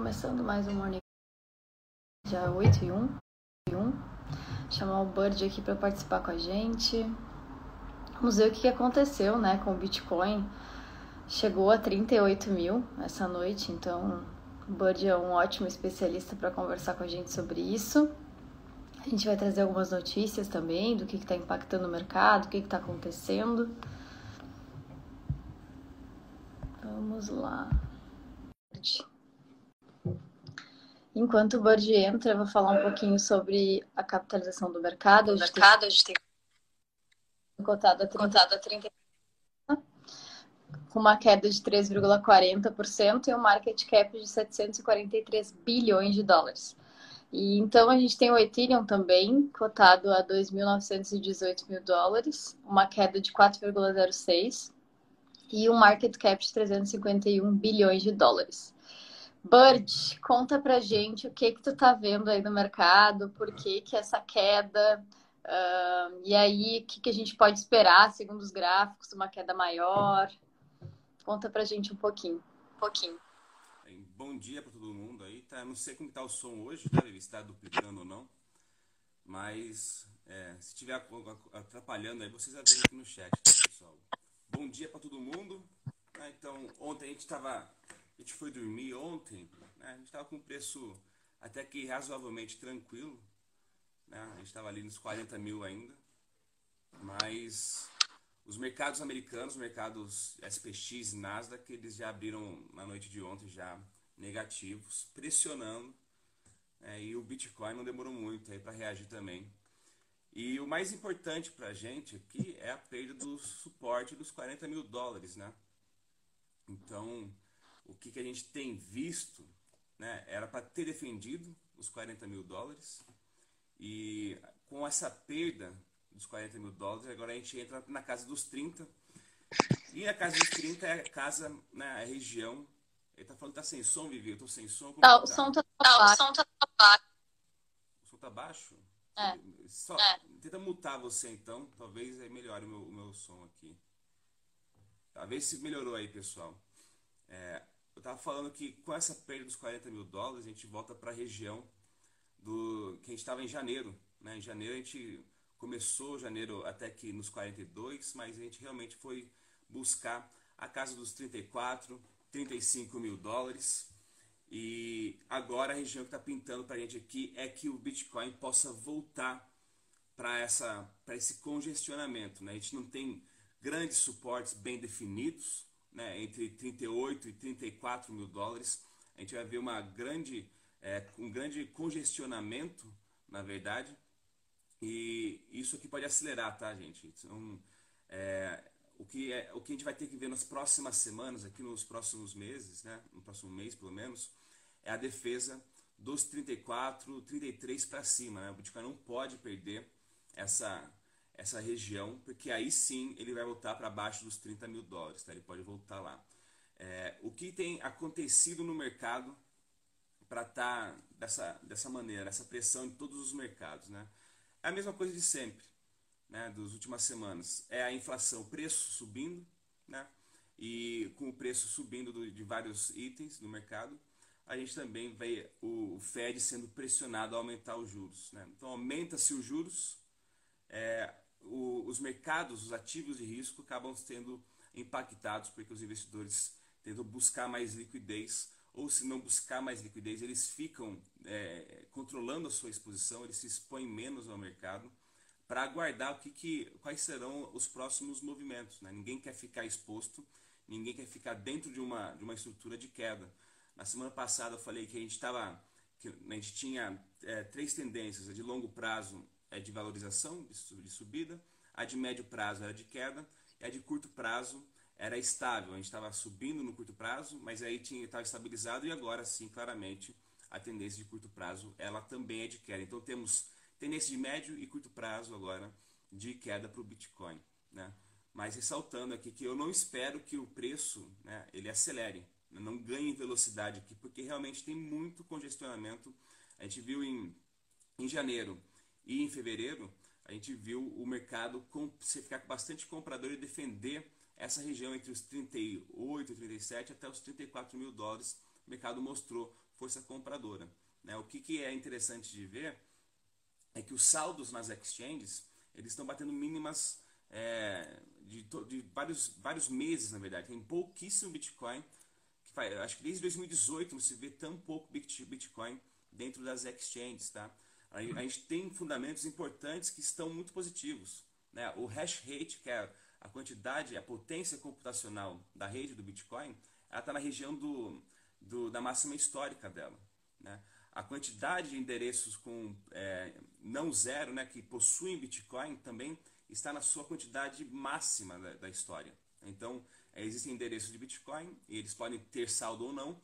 começando mais um Morning dia 8 e 1, 1. chamar o Bird aqui para participar com a gente. Vamos ver o que aconteceu né, com o Bitcoin. Chegou a 38 mil essa noite, então o Bird é um ótimo especialista para conversar com a gente sobre isso. A gente vai trazer algumas notícias também do que está impactando o mercado, o que está acontecendo. Vamos lá. Enquanto o Bird entra, eu vou falar um pouquinho sobre a capitalização do mercado. O mercado, a gente tem cotado a 30, contado a 30 com uma queda de 3,40% e um market cap de 743 bilhões de dólares. E então a gente tem o Ethereum também, cotado a 2.918 mil dólares, uma queda de 4,06% e um market cap de 351 bilhões de dólares. Bird, conta pra gente o que que tu tá vendo aí no mercado, por que que essa queda, uh, e aí o que que a gente pode esperar, segundo os gráficos, uma queda maior? Conta pra gente um pouquinho. Um pouquinho. Bom dia para todo mundo aí, tá? Não sei como tá o som hoje, tá? Se está duplicando ou não, mas é, se estiver atrapalhando aí, vocês avisam aqui no chat, tá, pessoal? Bom dia para todo mundo. Ah, então, ontem a gente estava a gente foi dormir ontem, né? a gente estava com um preço até que razoavelmente tranquilo. Né? A gente estava ali nos 40 mil ainda. Mas os mercados americanos, os mercados SPX e Nasdaq, eles já abriram na noite de ontem já negativos, pressionando. Né? E o Bitcoin não demorou muito aí para reagir também. E o mais importante para a gente aqui é a perda do suporte dos 40 mil dólares, né? Então, o que, que a gente tem visto, né, era para ter defendido os 40 mil dólares e com essa perda dos 40 mil dólares, agora a gente entra na casa dos 30 e a casa dos 30 é a casa, né, a região. Ele tá falando que tá sem som, Vivi, eu tô sem som. Tá? o som tá Não, o som tá baixo. O som tá baixo? É. Só, É. Tenta mutar você então, talvez aí melhore o meu, o meu som aqui. Talvez se melhorou aí, pessoal. É, eu estava falando que com essa perda dos 40 mil dólares, a gente volta para a região do que a gente estava em janeiro. Né? Em janeiro a gente começou janeiro até que nos 42, mas a gente realmente foi buscar a casa dos 34, 35 mil dólares. E agora a região que está pintando para a gente aqui é que o Bitcoin possa voltar para esse congestionamento. Né? A gente não tem grandes suportes bem definidos, né, entre 38 e 34 mil dólares. A gente vai ver uma grande, é, um grande congestionamento, na verdade, e isso aqui pode acelerar, tá, gente? Então, é, o, que é, o que a gente vai ter que ver nas próximas semanas, aqui nos próximos meses, né, no próximo mês pelo menos, é a defesa dos 34, 33 para cima. Né? O Bitcoin não pode perder essa essa região, porque aí sim ele vai voltar para baixo dos 30 mil dólares, tá? ele pode voltar lá. É, o que tem acontecido no mercado para estar tá dessa, dessa maneira, essa pressão em todos os mercados? Né? É a mesma coisa de sempre, né, das últimas semanas. É a inflação, preço subindo, né, e com o preço subindo do, de vários itens no mercado, a gente também vê o, o Fed sendo pressionado a aumentar os juros. Né? Então aumenta-se os juros, é, o, os mercados, os ativos de risco acabam sendo impactados porque os investidores tentam buscar mais liquidez ou se não buscar mais liquidez eles ficam é, controlando a sua exposição, eles se expõem menos ao mercado para aguardar o que, que, quais serão os próximos movimentos. Né? Ninguém quer ficar exposto, ninguém quer ficar dentro de uma, de uma estrutura de queda. Na semana passada eu falei que a gente estava a gente tinha é, três tendências, de longo prazo é de valorização, de subida, a de médio prazo era de queda, e a de curto prazo era estável. A gente estava subindo no curto prazo, mas aí estava estabilizado, e agora sim, claramente, a tendência de curto prazo ela também é de queda. Então temos tendência de médio e curto prazo agora de queda para o Bitcoin. Né? Mas ressaltando aqui que eu não espero que o preço né, ele acelere, né? não ganhe velocidade aqui, porque realmente tem muito congestionamento. A gente viu em, em janeiro e em fevereiro, a gente viu o mercado com, ficar com bastante comprador e defender essa região entre os 38 e 37 até os 34 mil dólares. O mercado mostrou força compradora. Né? O que, que é interessante de ver é que os saldos nas exchanges eles estão batendo mínimas é, de, de, vários, vários meses, na verdade. Tem pouquíssimo Bitcoin. Que faz, acho que desde 2018 não se vê tão pouco Bitcoin dentro das exchanges. Tá? A, gente tem fundamentos importantes que estão muito positivos. Né? O hash rate, que é a quantidade, a potência computacional da rede do Bitcoin, ela está na região do, do, da máxima histórica dela. Né? A quantidade de endereços com é, não zero, né, que possuem Bitcoin, também está na sua quantidade máxima da, da história. Então, é, existem endereços de Bitcoin, e eles podem ter saldo ou não,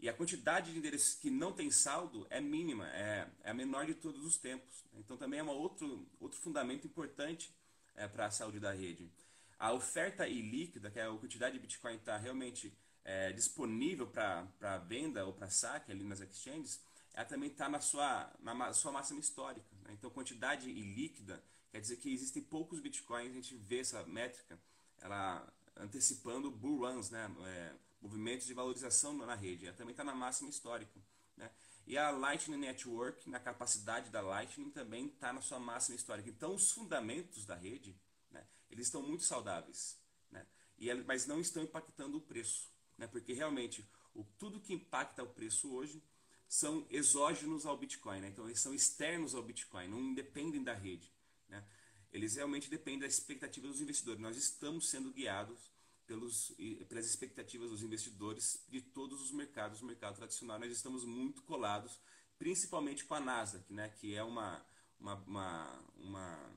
e a quantidade de endereços que não tem saldo é mínima, é, é a menor de todos os tempos. Então, também é um outro, outro fundamento importante é, para a saúde da rede. A oferta ilíquida, que é a quantidade de Bitcoin está realmente é, disponível para venda ou para saque ali nas exchanges, ela também está na sua, na sua máxima histórica. Né? Então, quantidade ilíquida quer dizer que existem poucos bitcoins, a gente vê essa métrica, ela antecipando bull runs, né? É, movimentos de valorização na rede. Ela também está na máxima histórica. Né? E a Lightning Network, na capacidade da Lightning, também está na sua máxima histórica. Então, os fundamentos da rede, né? eles estão muito saudáveis. Né? E, mas não estão impactando o preço. Né? Porque, realmente, o, tudo que impacta o preço hoje são exógenos ao Bitcoin, né? então eles são externos ao Bitcoin, não dependem da rede. Né? Eles realmente dependem da expectativa dos investidores. Nós estamos sendo guiados pelos, pelas expectativas dos investidores de todos os mercados, o mercado tradicional. Nós estamos muito colados, principalmente com a Nasdaq, né? que é uma, uma, uma, uma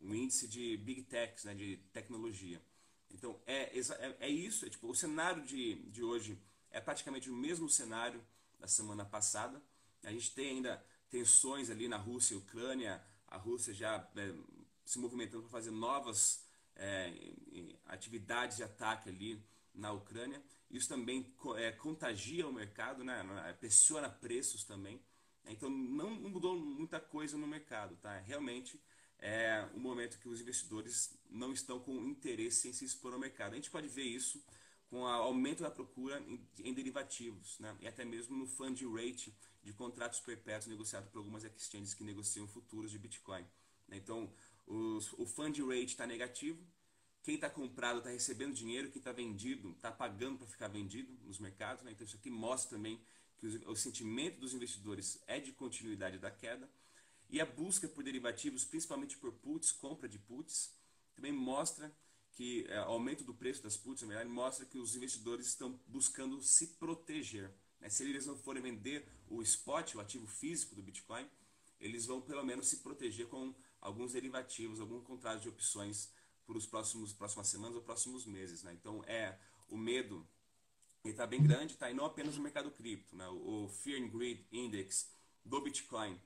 um índice de big techs, né? de tecnologia. Então é, é, é isso, é, tipo, o cenário de, de hoje é praticamente o mesmo cenário da semana passada. A gente tem ainda tensões ali na Rússia e Ucrânia, a Rússia já é, se movimentando para fazer novas é, atividades de ataque ali na Ucrânia. Isso também é, contagia o mercado, né? É, pressiona preços também. Então não mudou muita coisa no mercado, tá? Realmente é um momento que os investidores não estão com interesse em se expor ao mercado. A gente pode ver isso com o aumento da procura em, derivativos, né? e até mesmo no fund rate de contratos perpétuos negociados por algumas exchanges que negociam futuros de Bitcoin. Né? Então, os, o fund rate está negativo, quem está comprado está recebendo dinheiro, quem está vendido está pagando para ficar vendido nos mercados. Né? Então, isso aqui mostra também que o, o sentimento dos investidores é de continuidade da queda. E a busca por derivativos, principalmente por puts, compra de puts, também mostra que é, aumento do preço das puts, na verdade, mostra que os investidores estão buscando se proteger. Né? Se eles não forem vender o spot, o ativo físico do Bitcoin, eles vão pelo menos se proteger com alguns derivativos, algum contrato de opções por os próximos próximas semanas ou próximos meses. Né? Então é o medo está bem grande, tá? e não apenas no mercado cripto. Né? O Fear and Greed Index do Bitcoin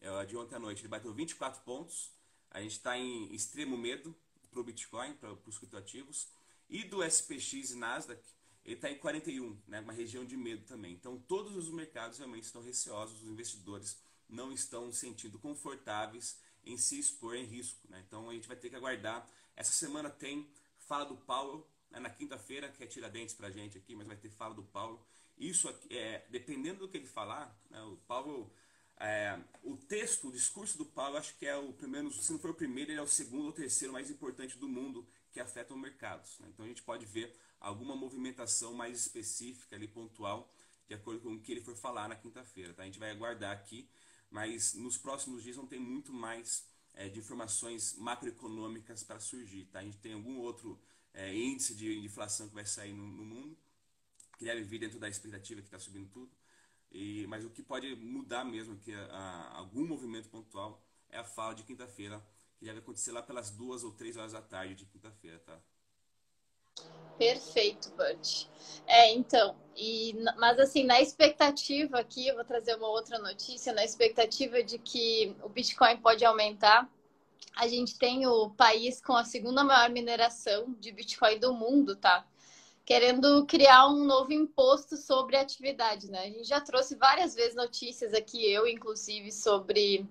é, de ontem à noite ele bateu 24 pontos. A gente está em extremo medo para o Bitcoin, para os criptoativos. E do SPX e Nasdaq, ele está em 41, né, uma região de medo também. Então, todos os mercados realmente estão receosos, os investidores não estão sentindo confortáveis em se expor em risco. Né? Então, a gente vai ter que aguardar. Essa semana tem fala do Powell, né, na quinta-feira, que é tiradentes para a gente aqui, mas vai ter fala do Powell. Isso, aqui, é, dependendo do que ele falar, né, o Powell é, o texto, o discurso do Paulo, acho que é o primeiro, se não for o primeiro, ele é o segundo ou terceiro mais importante do mundo que afetam mercados. Né? Então a gente pode ver alguma movimentação mais específica ali, pontual, de acordo com o que ele for falar na quinta-feira. Tá? A gente vai aguardar aqui, mas nos próximos dias não tem muito mais é, de informações macroeconômicas para surgir. Tá? A gente tem algum outro é, índice de inflação que vai sair no, no mundo, que deve vir dentro da expectativa que está subindo tudo. E, mas o que pode mudar mesmo, que a, a, algum movimento pontual, é a fala de quinta-feira, que deve acontecer lá pelas duas ou três horas da tarde de quinta-feira, tá? Perfeito, Bud. É, então, e, mas assim, na expectativa aqui, eu vou trazer uma outra notícia, na expectativa de que o Bitcoin pode aumentar, a gente tem o país com a segunda maior mineração de Bitcoin do mundo, tá? querendo criar um novo imposto sobre a atividade, né? A gente já trouxe várias vezes notícias aqui, eu inclusive, sobre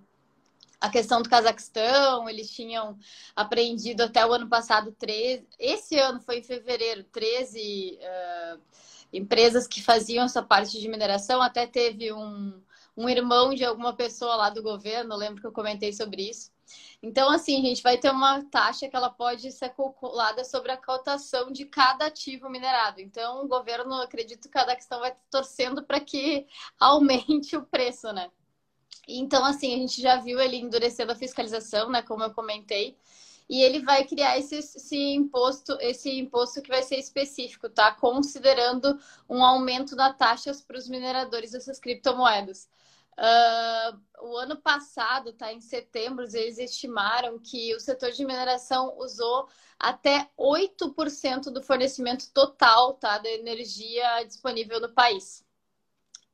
a questão do Cazaquistão, eles tinham apreendido até o ano passado 13, esse ano foi em fevereiro, 13 uh, empresas que faziam essa parte de mineração. Até teve um, um irmão de alguma pessoa lá do governo, lembro que eu comentei sobre isso. Então, assim, gente vai ter uma taxa que ela pode ser calculada sobre a cotação de cada ativo minerado. Então, o governo, acredito que cada questão vai torcendo para que aumente o preço, né? Então, assim, a gente já viu ele endurecendo a fiscalização, né? Como eu comentei. E ele vai criar esse, esse imposto, esse imposto que vai ser específico, tá? Considerando um aumento da taxas para os mineradores dessas criptomoedas. Uh, o ano passado, tá, em setembro, eles estimaram que o setor de mineração usou até 8% do fornecimento total tá, da energia disponível no país.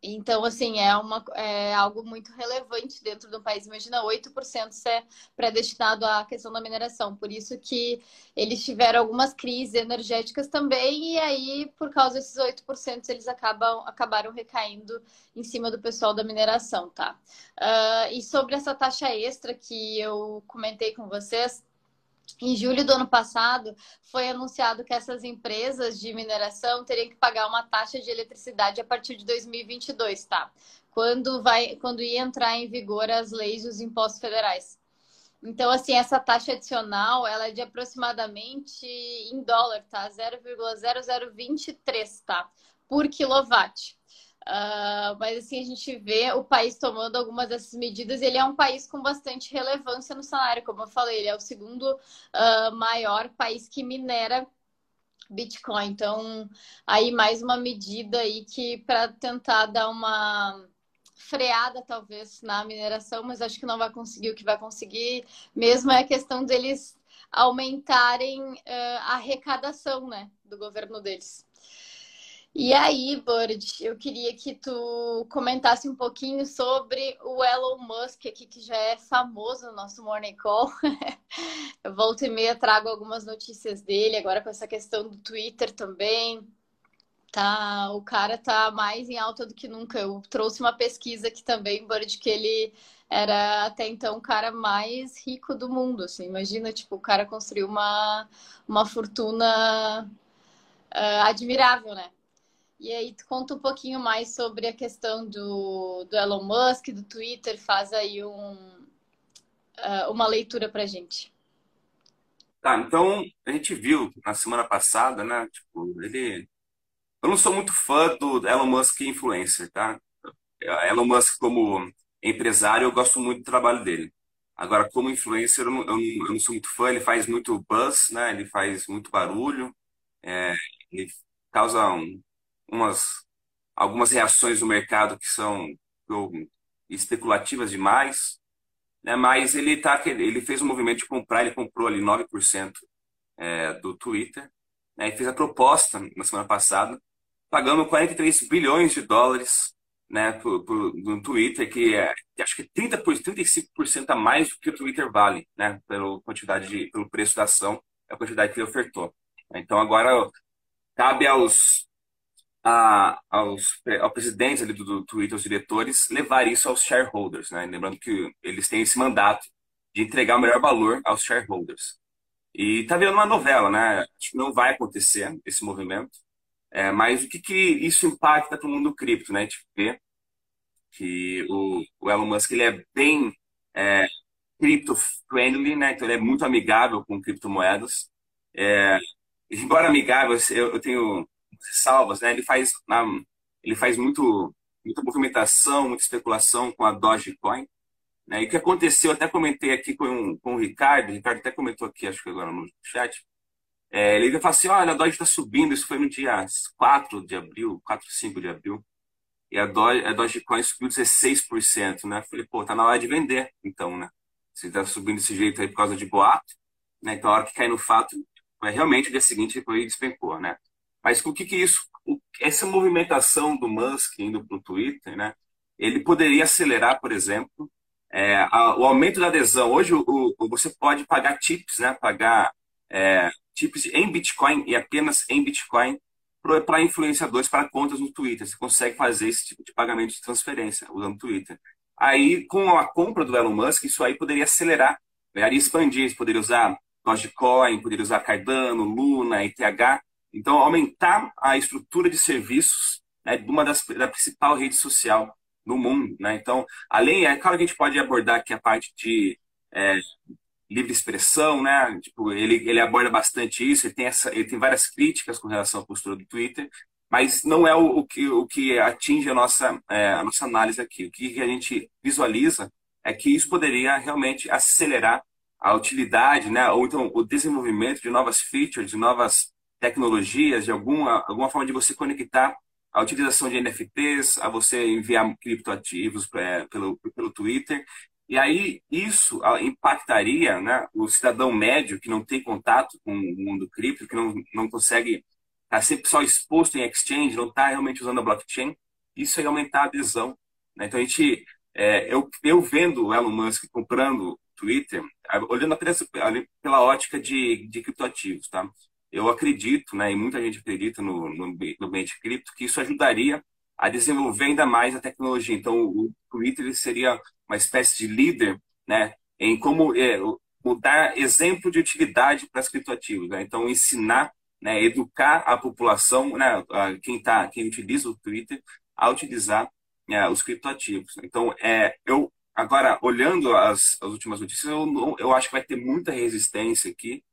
Então, assim, é, uma, é algo muito relevante dentro do país. Imagina 8% ser predestinado à questão da mineração. Por isso que eles tiveram algumas crises energéticas também, e aí, por causa desses 8%, eles acabam, acabaram recaindo em cima do pessoal da mineração, tá? Uh, e sobre essa taxa extra que eu comentei com vocês, em julho do ano passado, foi anunciado que essas empresas de mineração teriam que pagar uma taxa de eletricidade a partir de 2022, tá? Quando, vai, quando ia entrar em vigor as leis dos impostos federais. Então, assim, essa taxa adicional, ela é de aproximadamente, em dólar, tá? 0,0023, tá? Por quilowatt. Uh, mas assim, a gente vê o país tomando algumas dessas medidas. Ele é um país com bastante relevância no cenário, como eu falei, ele é o segundo uh, maior país que minera Bitcoin. Então, aí mais uma medida aí que para tentar dar uma freada talvez na mineração, mas acho que não vai conseguir. O que vai conseguir mesmo é a questão deles aumentarem uh, a arrecadação, né, do governo deles. E aí, Bird, eu queria que tu comentasse um pouquinho sobre o Elon Musk aqui, que já é famoso no nosso Morning Call. eu volto e meia trago algumas notícias dele, agora com essa questão do Twitter também. Tá, o cara tá mais em alta do que nunca. Eu trouxe uma pesquisa aqui também, Bird, que ele era até então o cara mais rico do mundo. Assim. Imagina, tipo, o cara construiu uma, uma fortuna uh, admirável, né? E aí, tu conta um pouquinho mais sobre a questão do, do Elon Musk, do Twitter, faz aí um, uh, uma leitura pra gente. Tá, então a gente viu na semana passada, né? Tipo, ele. Eu não sou muito fã do Elon Musk influencer, tá? Elon Musk, como empresário, eu gosto muito do trabalho dele. Agora, como influencer, eu não, eu não, sou muito fã, ele faz muito buzz, né? Ele faz muito barulho, é, ele causa um, umas, algumas reações do mercado que são especulativas demais, né? mas ele, tá, ele fez um movimento de comprar, ele comprou ali 9% é, do Twitter, né? e fez a proposta na semana passada, pagando 43 bilhões de dólares né, por, por, no Twitter, que é acho que 30 por, 35% a mais do que o Twitter vale, né, pela quantidade de, pelo preço da ação, a quantidade que ele ofertou. Então agora cabe aos a, aos, ao presidente ali do, do Twitter, aos diretores, levar isso aos shareholders, né? Lembrando que eles têm esse mandato de entregar o melhor valor aos shareholders. E tá vendo uma novela, né? Acho que não vai acontecer esse movimento. É, mas o que, que isso impacta para o mundo cripto, né? A gente vê que o, o Elon Musk ele é bem é, crypto-friendly, né? Então ele é muito amigável com criptomoedas. É, embora amigável, eu, eu tenho salvas, né? Ele faz, ele faz muito, muita movimentação, muita especulação com a Dogecoin. Né? E o que aconteceu, até comentei aqui com, com o Ricardo, o Ricardo até comentou aqui, acho que agora no chat, é, ele falou assim, olha, a Doge está subindo, isso foi no dia 4 de abril, 4, 5 de abril, e a, Doge, a Dogecoin subiu 16%, né? Falei, pô, tá na hora de vender, então, né? Se está subindo desse jeito aí por causa de boato, né? Então, a hora que cai no fato, é realmente o dia seguinte foi despencou, né? Mas o que que isso, essa movimentação do Musk indo para o Twitter, né? Ele poderia acelerar, por exemplo, é, a, o aumento da adesão. Hoje o, o, você pode pagar tips, né? Pagar é, tips em Bitcoin e apenas em Bitcoin para influenciadores, para contas no Twitter. Você consegue fazer esse tipo de pagamento de transferência usando o Twitter. Aí, com a compra do Elon Musk, isso aí poderia acelerar, poderia expandir. Você poderia usar Dogecoin, poderia usar Cardano, Luna, ETH, Então, aumentar a estrutura de serviços né, de uma das da principal rede social no mundo. Né? Então, além, é claro que a gente pode abordar aqui a parte de é, livre expressão, né? Tipo, ele, ele aborda bastante isso, ele tem, essa, ele tem várias críticas com relação à postura do Twitter, mas não é o, o que, o que atinge a nossa, é, a nossa análise aqui. O que a gente visualiza é que isso poderia realmente acelerar a utilidade, né? ou então o desenvolvimento de novas features, de novas tecnologias, de alguma, alguma forma de você conectar a utilização de NFTs, a você enviar criptoativos pelo, pelo Twitter. E aí isso impactaria né, o cidadão médio que não tem contato com o mundo cripto, que não, não consegue estar tá sempre só exposto em exchange, não está realmente usando a blockchain. Isso aí aumentar a adesão. Né? Então a gente, é, eu, eu vendo o Elon Musk comprando Twitter, olhando apenas pela ótica de, de criptoativos, tá? Eu acredito, né, e muita gente acredita no, no, no ambiente cripto, que isso ajudaria a desenvolver ainda mais a tecnologia. Então, o Twitter seria uma espécie de líder né, em como é, dar exemplo de utilidade para os criptoativos. Né? Então, ensinar, né, educar a população, né, quem, tá, quem utiliza o Twitter, a utilizar é, os criptoativos. Então, é, eu agora, olhando as, as últimas notícias, eu, eu acho que vai ter muita resistência aqui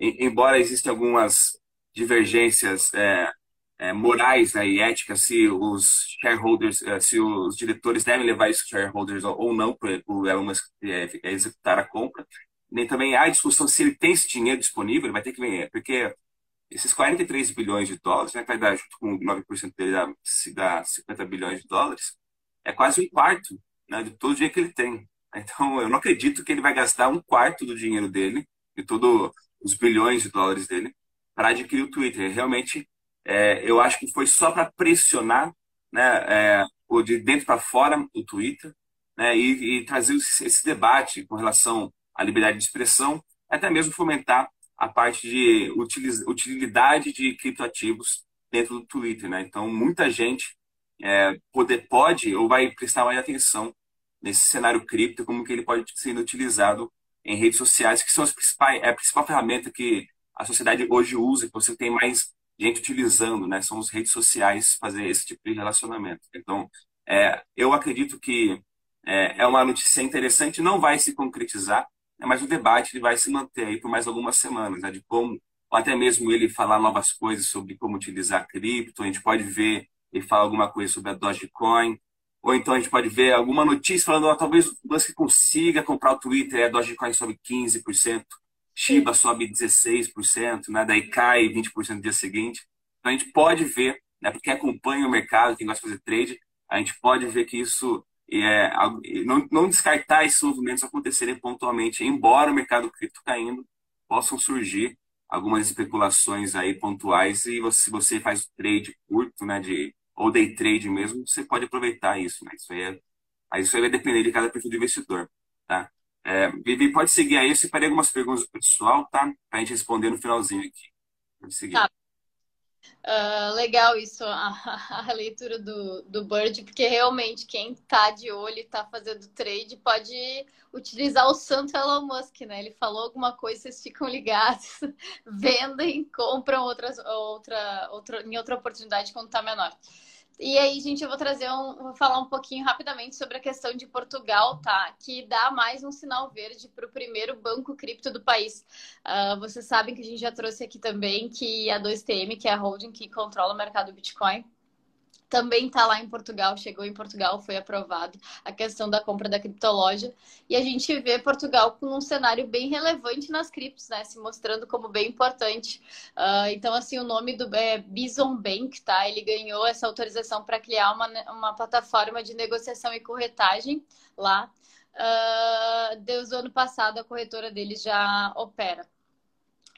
embora existam algumas divergências é, é, morais né, e éticas, se os shareholders, é, se os diretores devem levar esses shareholders ou não para o Elon Musk é, executar a compra, nem também há discussão se ele tem esse dinheiro disponível, vai ter que vender, porque esses 43 bilhões de dólares, né, que vai dar junto com 9% dele dá, se dá 50 bilhões de dólares, é quase um quarto né, de todo o dinheiro que ele tem. Então, eu não acredito que ele vai gastar um quarto do dinheiro dele, de todo os bilhões de dólares dele para adquirir o Twitter. Realmente, é, eu acho que foi só para pressionar né, é, o de dentro para fora o Twitter né, e, e trazer esse, debate com relação à liberdade de expressão, até mesmo fomentar a parte de utilidade de criptoativos dentro do Twitter. Né? Então, muita gente é, poder, pode ou vai prestar mais atenção nesse cenário cripto, como que ele pode ser utilizado em redes sociais, que são as principais, é a principal ferramenta que a sociedade hoje usa, que você tem mais gente utilizando, né? São as redes sociais fazer esse tipo de relacionamento. Então, é, eu acredito que é, é, uma notícia interessante, não vai se concretizar, né? mas o debate ele vai se manter aí por mais algumas semanas, né? De como, ou até mesmo ele falar novas coisas sobre como utilizar cripto, a gente pode ver ele falar alguma coisa sobre a Dogecoin, ou então a gente pode ver alguma notícia falando, oh, talvez o Musk consiga comprar o Twitter, a Dogecoin sobe 15%, Shiba sobe 16%, né? daí cai 20% no dia seguinte. Então a gente pode ver, né, porque acompanha o mercado, quem gosta de fazer trade, a gente pode ver que isso é, não, não descartar esses movimentos acontecerem pontualmente, embora o mercado cripto caindo, possam surgir algumas especulações aí pontuais e você, se você faz trade curto, né, de ou day trade mesmo, você pode aproveitar isso, né? Isso aí, é, aí isso aí vai depender de cada perfil do investidor, tá? É, Vivi, pode seguir aí, eu separei algumas perguntas do pessoal, tá? Pra gente responder no finalzinho aqui. Pode seguir. Tá. Uh, legal isso, a, a, leitura do, do Bird, porque realmente quem tá de olho e tá fazendo trade pode utilizar o santo Elon Musk, né? Ele falou alguma coisa, vocês ficam ligados, vendem, compram outras, outra, outra, em outra oportunidade quando tá menor. E aí, gente, eu vou trazer um, vou falar um pouquinho rapidamente sobre a questão de Portugal, tá? Que dá mais um sinal verde para o primeiro banco cripto do país. Uh, vocês sabem que a gente já trouxe aqui também que a 2TM, que é a holding que controla o mercado Bitcoin, também está lá em Portugal, chegou em Portugal, foi aprovado a questão da compra da criptoloja. E a gente vê Portugal com um cenário bem relevante nas criptos, né? Se mostrando como bem importante. Uh, então, assim, o nome do é Bison Bank, tá? Ele ganhou essa autorização para criar uma, uma plataforma de negociação e corretagem lá. Uh, desde o ano passado, a corretora deles já opera.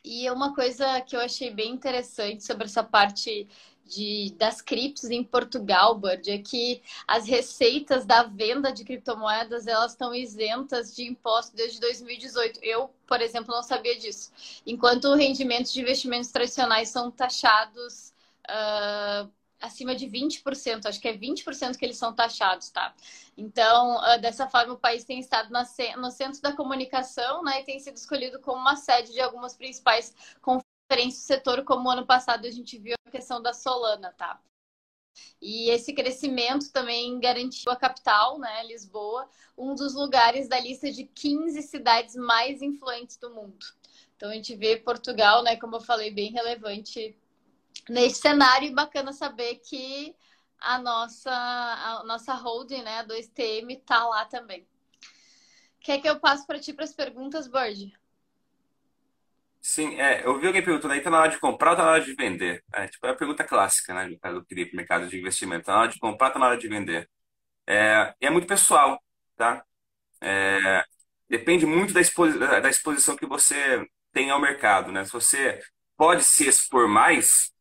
E uma coisa que eu achei bem interessante sobre essa parte de, das criptos em Portugal, Bird, é que as receitas da venda de criptomoedas elas estão isentas de imposto desde 2018. Eu, por exemplo, não sabia disso. Enquanto rendimentos de investimentos tradicionais são taxados uh, acima de 20%, acho que é 20% que eles são taxados, tá? Então, uh, dessa forma, o país tem estado na, no centro da comunicação, né, e tem sido escolhido como uma sede de algumas principais conferências diferente do setor, como ano passado a gente viu a questão da Solana, tá? E esse crescimento também garantiu a capital, né, Lisboa, um dos lugares da lista de 15 cidades mais influentes do mundo. Então a gente vê Portugal, né, como eu falei, bem relevante nesse cenário e bacana saber que a nossa a nossa holding, né, a 2TM tá lá também. Quer que eu passe para ti para as perguntas, Bird? Sim, é, eu vi alguém perguntando aí, tá na hora de comprar ou tá na hora de vender? É, tipo, é a pergunta clássica, né, do mercado de investimento. Tá na hora de comprar, tá na hora de vender. É, é muito pessoal, tá? É, depende muito da, exposi da exposição que você tem ao mercado, né? Se você pode se expor mais,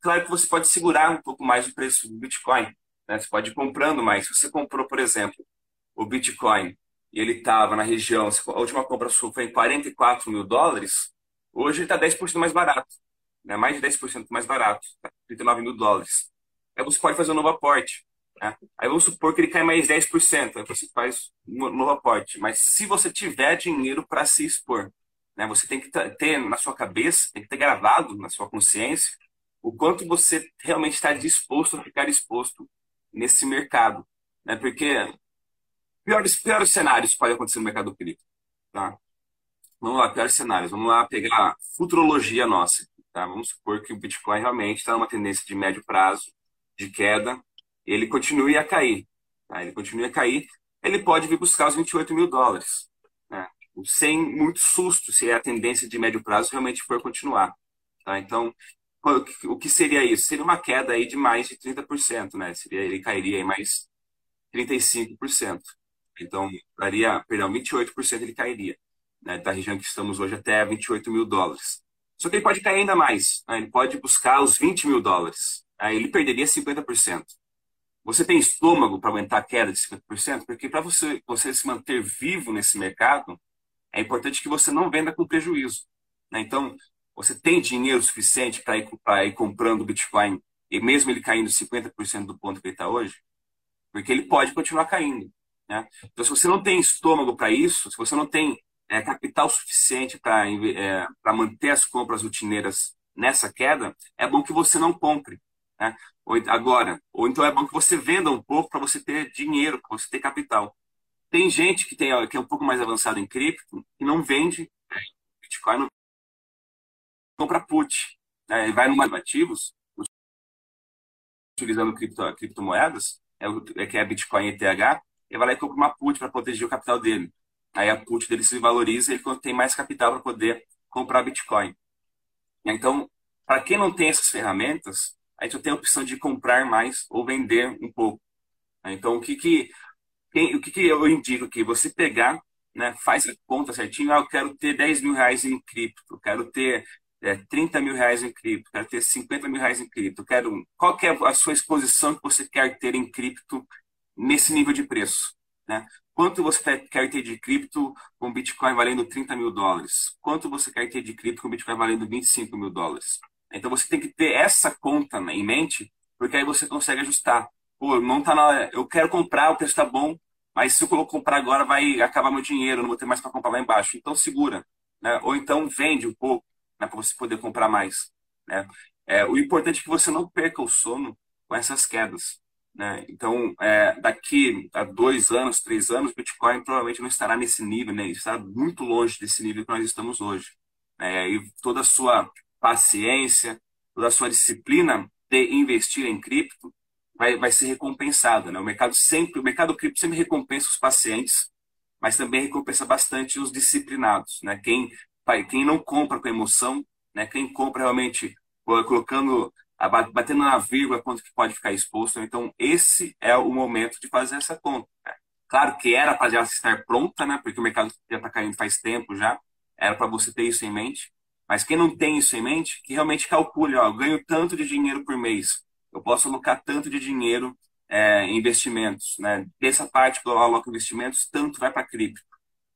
claro que você pode segurar um pouco mais o preço do Bitcoin, né? Você pode ir comprando mais. Se você comprou, por exemplo, o Bitcoin e ele estava na região, a última compra sua foi em 44 mil dólares, Hoje está 10% mais barato, né? mais de 10% mais barato, tá? 39 mil dólares. Aí você pode fazer um novo aporte. Né? Aí vamos supor que ele cai mais 10%, aí você faz um novo aporte. Mas se você tiver dinheiro para se expor, né? você tem que ter na sua cabeça, tem que ter gravado na sua consciência o quanto você realmente está disposto a ficar exposto nesse mercado. Né? Porque piores, piores cenários podem acontecer no mercado cripto. Tá? Vamos lá, piores cenários. Vamos lá pegar futurologia nossa. Tá? Vamos supor que o Bitcoin realmente está numa tendência de médio prazo, de queda, ele continue a cair. Tá? Ele continue a cair, ele pode vir buscar os 28 mil dólares. Né? Sem muito susto, se a tendência de médio prazo realmente for continuar. Tá? Então, o que seria isso? Seria uma queda aí de mais de 30%, né? Seria, ele cairia em mais 35%. Então, daria, perdão, 28% ele cairia né, da região que estamos hoje até 28 mil dólares. Só que ele pode cair ainda mais, né, ele pode buscar os 20 mil dólares, aí ele perderia 50%. Você tem estômago para aguentar a queda de 50%? Porque para você, você se manter vivo nesse mercado, é importante que você não venda com prejuízo. Né? Então, você tem dinheiro suficiente para ir, ir comprando Bitcoin, e mesmo ele caindo 50% do ponto que ele está hoje? Porque ele pode continuar caindo. Né? Então, se você não tem estômago para isso, se você não tem é, capital suficiente para é, manter as compras rotineiras nessa queda, é bom que você não compre. Né? Ou, agora, ou então é bom que você venda um pouco para você ter dinheiro, para você ter capital. Tem gente que, tem, que é um pouco mais avançado em cripto que não vende é, Bitcoin, não compra put. Né? Vai no ativos, utilizando cripto, criptomoedas, é, é que é Bitcoin ETH, ele vai lá e compra uma put para proteger o capital dele. Aí a put dele se valoriza e ele tem mais capital para poder comprar Bitcoin. Então, para quem não tem essas ferramentas, a gente tem a opção de comprar mais ou vender um pouco. Então, o que, que, quem, o que, que eu indico aqui? Você pegar, né, faz a conta certinho, ah, eu quero ter 10 mil reais em cripto, quero ter é, 30 mil reais em cripto, quero ter 50 mil reais em cripto, quero, qual que é a sua exposição que você quer ter em cripto nesse nível de preço? Né? Quanto você quer ter de cripto com Bitcoin valendo 30 mil dólares? Quanto você quer ter de cripto com Bitcoin valendo 25 mil dólares? Então você tem que ter essa conta em mente, porque aí você consegue ajustar. Pô, não tá na, eu quero comprar, o preço está bom, mas se eu comprar agora vai acabar meu dinheiro, não vou ter mais para comprar lá embaixo. Então segura, né? Ou então vende um pouco, né, para você poder comprar mais. Né? É, o importante é que você não perca o sono com essas quedas. Né? Então, é, daqui a dois anos, três anos, Bitcoin provavelmente não estará nesse nível, né? está muito longe desse nível que nós estamos hoje. É, e toda a sua paciência, toda a sua disciplina de investir em cripto vai, vai ser recompensada. Né? O mercado sempre, o mercado cripto sempre recompensa os pacientes, mas também recompensa bastante os disciplinados. Né? Quem, quem não compra com emoção, né? quem compra realmente colocando batendo na vírgula quanto que pode ficar exposto. Então, esse é o momento de fazer essa conta. Né? Claro que era para já estar pronta, né? porque o mercado já está caindo faz tempo já, era para você ter isso em mente. Mas quem não tem isso em mente, que realmente calcule, ó, eu ganho tanto de dinheiro por mês, eu posso alocar tanto de dinheiro é, em investimentos. Né? Dessa parte que eu aloco investimentos, tanto vai para cripto.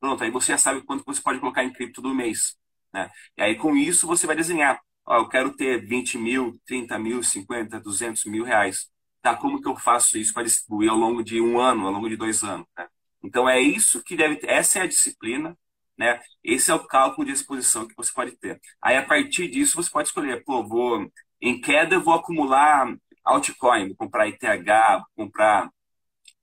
Pronto, aí você já sabe quanto você pode colocar em cripto do mês. Né? E aí, com isso, você vai desenhar Ó, eu quero ter 20 mil, 30 mil, 50, 200 mil reais. Tá, como que eu faço isso para distribuir ao longo de um ano, ao longo de dois anos? Né? Então é isso que deve ter, essa é a disciplina, né? Esse é o cálculo de exposição que você pode ter. Aí, a partir disso, você pode escolher, pô, vou, em queda, eu vou acumular altcoin, vou comprar ETH, vou comprar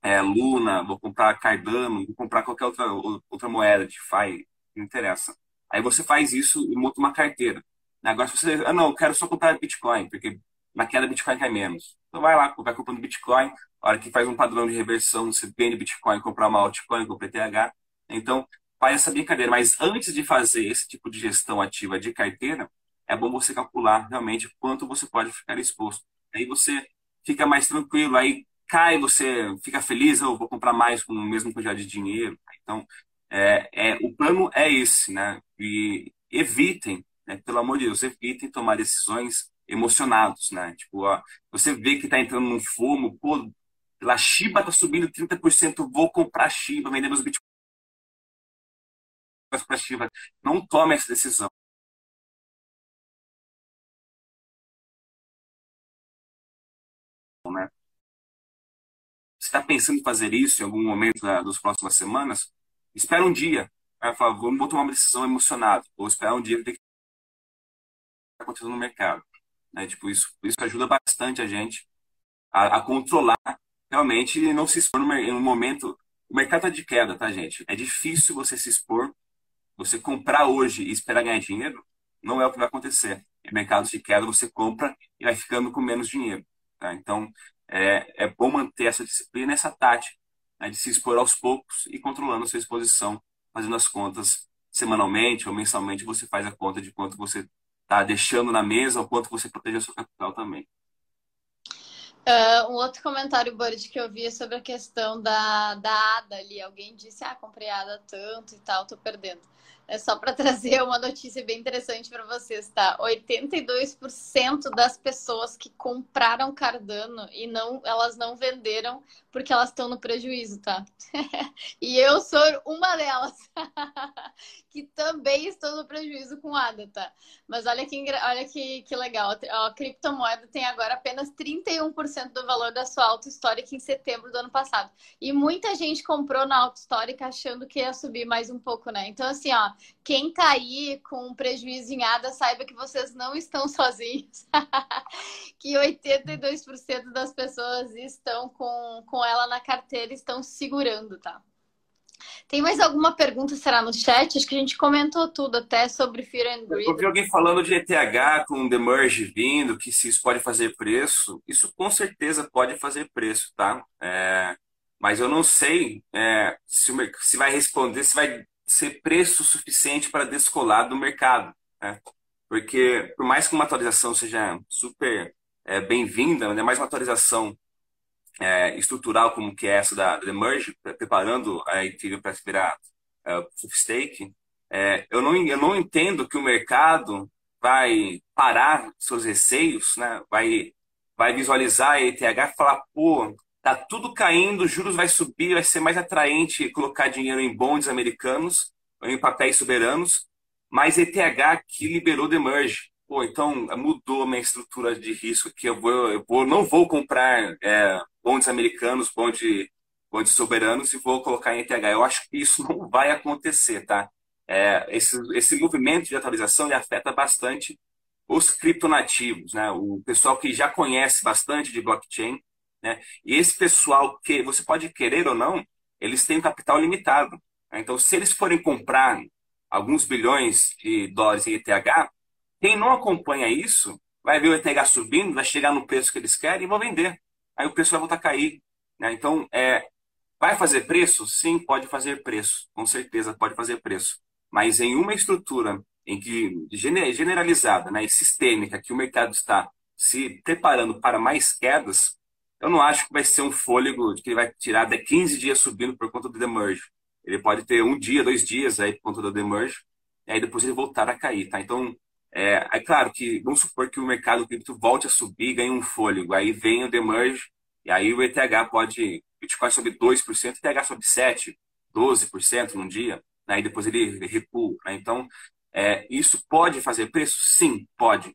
é, Luna, vou comprar Cardano, vou comprar qualquer outra, outra moeda, DeFi, não interessa. Aí você faz isso e monta uma carteira. Agora, se você, ah, não, eu quero só comprar Bitcoin, porque na queda Bitcoin cai menos. Então vai lá, vai comprando Bitcoin, a hora que faz um padrão de reversão, você vende Bitcoin, comprar uma altcoin, compra ETH. Então, faz essa brincadeira. Mas antes de fazer esse tipo de gestão ativa de carteira, é bom você calcular realmente quanto você pode ficar exposto. Aí você fica mais tranquilo, aí cai, você fica feliz, eu vou comprar mais com o mesmo quantidade de dinheiro. Então, é, é, o plano é esse, né? E evitem, né, pelo amor de Deus, evitem tomar decisões emocionados, né? Tipo, ó, você vê que está entrando num fumo, pô, a Shiba está subindo 30%, vou comprar Shiba, vender meus bitcoins para Shiba. Não tome essa decisão. Né? Você está pensando em fazer isso em algum momento da, das próximas semanas? Espera um dia. Vai falar, vamos tomar uma decisão emocionada. Ou esperar um dia ver o que acontecendo no mercado. Né? Tipo, isso, isso ajuda bastante a gente a, a controlar realmente e não se expor um momento. O mercado está de queda, tá, gente? É difícil você se expor, você comprar hoje e esperar ganhar dinheiro, não é o que vai acontecer. Em mercados de queda, você compra e vai ficando com menos dinheiro. Tá? Então, é, é bom manter essa disciplina, essa tática, né, de se expor aos poucos e controlando a sua exposição, fazendo as contas semanalmente ou mensalmente, você faz a conta de quanto você está deixando na mesa, o quanto você protege o seu capital também. Uh, um outro comentário, Boris, que eu vi é sobre a questão da, da ADA ali. Alguém disse, ah, comprei a ADA tanto e tal, tô perdendo. É só para trazer uma notícia bem interessante para vocês, tá? 82% das pessoas que compraram Cardano e não, elas não venderam porque elas estão no prejuízo, tá? e eu sou uma delas que também estou no prejuízo com ADA, tá? Mas olha que, olha que, que legal, a criptomoeda tem agora apenas 31% do valor da sua auto histórica em setembro do ano passado. E muita gente comprou na auto histórica achando que ia subir mais um pouco, né? Então assim, ó, quem tá aí com prejuízo em ADA, saiba que vocês não estão sozinhos. que 82% das pessoas estão com, com ela na carteira, estão segurando, tá? Tem mais alguma pergunta, será no chat? Acho que a gente comentou tudo até sobre Fear and Greed. Eu ouvi alguém falando de ETH com The Merge vindo, que se isso pode fazer preço. Isso com certeza pode fazer preço, tá? É, mas eu não sei é, se, se vai responder, se vai ser preço suficiente para descolar do mercado. Né? Porque, por mais que uma atualização seja super é, bem-vinda, ainda mais uma atualização é, estrutural como que é essa da, da Merge, preparando a Ethereum para virar é, Proof Stake, é, eu, não, eu não entendo que o mercado vai parar seus receios, né? vai, vai visualizar a ETH e falar, pô, Tá tudo caindo, juros vai subir, vai ser mais atraente colocar dinheiro em bonds americanos em papéis soberanos, mas ETH que liberou the merge. Pô, então mudou a minha estrutura de risco aqui. Eu, vou, eu vou, não vou comprar é, bonds americanos, bonds, bonds soberanos e vou colocar em ETH. Eu acho que isso não vai acontecer, tá? É, esse, esse movimento de atualização afeta bastante os criptonativos, né? O pessoal que já conhece bastante de blockchain né? E esse pessoal, que você pode querer ou não, eles têm um capital limitado. Né? Então, se eles forem comprar alguns bilhões de dólares em ETH, quem não acompanha isso vai ver o ETH subindo, vai chegar no preço que eles querem e vão vender. Aí o preço vai voltar a cair. Né? Então, é, vai fazer preço? Sim, pode fazer preço. Com certeza pode fazer preço. Mas em uma estrutura em que generalizada né, e sistêmica que o mercado está se preparando para mais quedas, eu não acho que vai ser um fôlego que ele vai tirar de 15 dias subindo por conta do demerge. Ele pode ter um dia, dois dias aí por conta do demerge, e aí depois ele voltar a cair, tá? Então, é, é claro que, vamos supor que o mercado cripto volte a subir, ganhe um fôlego, aí vem o demerge, e aí o ETH pode, Bitcoin sobe 2%, ETH sobe 7%, 12% num dia, né? aí depois ele, ele recua. Né? Então, é, isso pode fazer preço? Sim, pode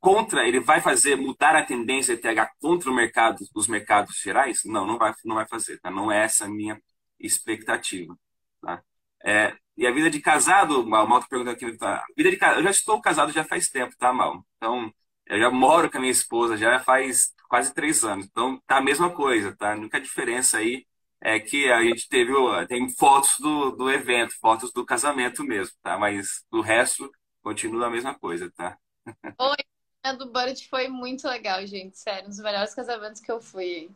contra, ele vai fazer mudar a tendência de TH contra o mercado, os mercados gerais? Não, não vai, não vai fazer, tá? Não é essa a minha expectativa, tá? É, E a vida de casado, Mal, Mal perguntando aqui, tá? Vida de eu já estou casado já faz tempo, tá, Mal? Então, eu já moro com a minha esposa já faz quase três anos. Então, tá a mesma coisa, tá? A única diferença aí é que a gente teve, tem fotos do, do evento, fotos do casamento mesmo, tá? Mas do resto, continua a mesma coisa, tá? Oi, a do Budget foi muito legal, gente. Sério, um dos melhores casamentos que eu fui.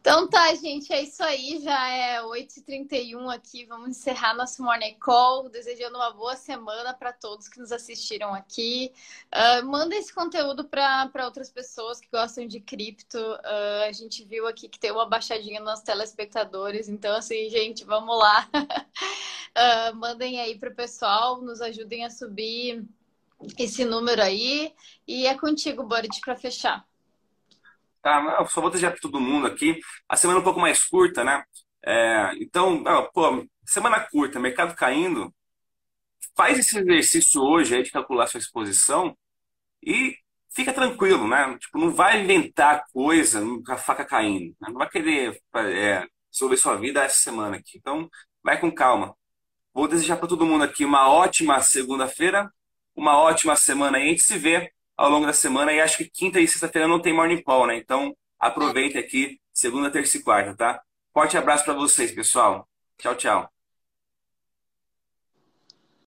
Então tá, gente, é isso aí. Já é 8h31 aqui. Vamos encerrar nosso Morning Call. Desejando uma boa semana para todos que nos assistiram aqui. Uh, manda esse conteúdo para outras pessoas que gostam de cripto. Uh, a gente viu aqui que tem uma baixadinha nos telespectadores. Então, assim, gente, vamos lá. uh, mandem aí para o pessoal, nos ajudem a subir esse número aí. E é contigo, Borit, para fechar. Tá, eu só vou desejar para todo mundo aqui. A semana é um pouco mais curta, né? É, então, pô, semana curta, mercado caindo. Faz esse exercício hoje aí de calcular sua exposição e fica tranquilo, né? Tipo, não vai inventar coisa com a faca caindo. Né? Não vai querer é, resolver sua vida essa semana aqui. Então, vai com calma. Vou desejar para todo mundo aqui uma ótima segunda-feira, uma ótima semana aí. A gente se vê ao longo da semana. E acho que quinta e sexta-feira não tem Morning Call, né? Então aproveita aqui, segunda, terça e quarta, tá? Forte abraço para vocês, pessoal. Tchau, tchau.